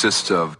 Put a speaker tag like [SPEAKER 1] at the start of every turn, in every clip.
[SPEAKER 1] consists of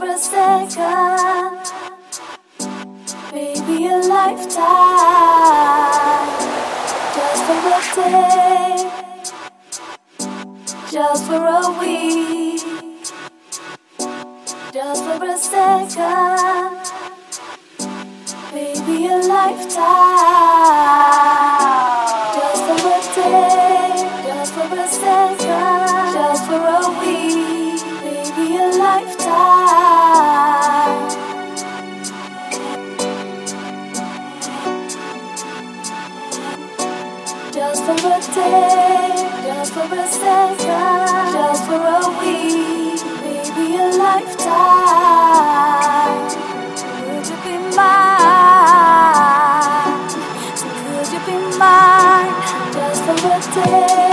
[SPEAKER 2] protection. Maybe a lifetime just for a day, just for a week, just for a second. Maybe a lifetime. stay, just for a second, just for a week, maybe a lifetime. Could you be mine? Could you be mine, just for a day?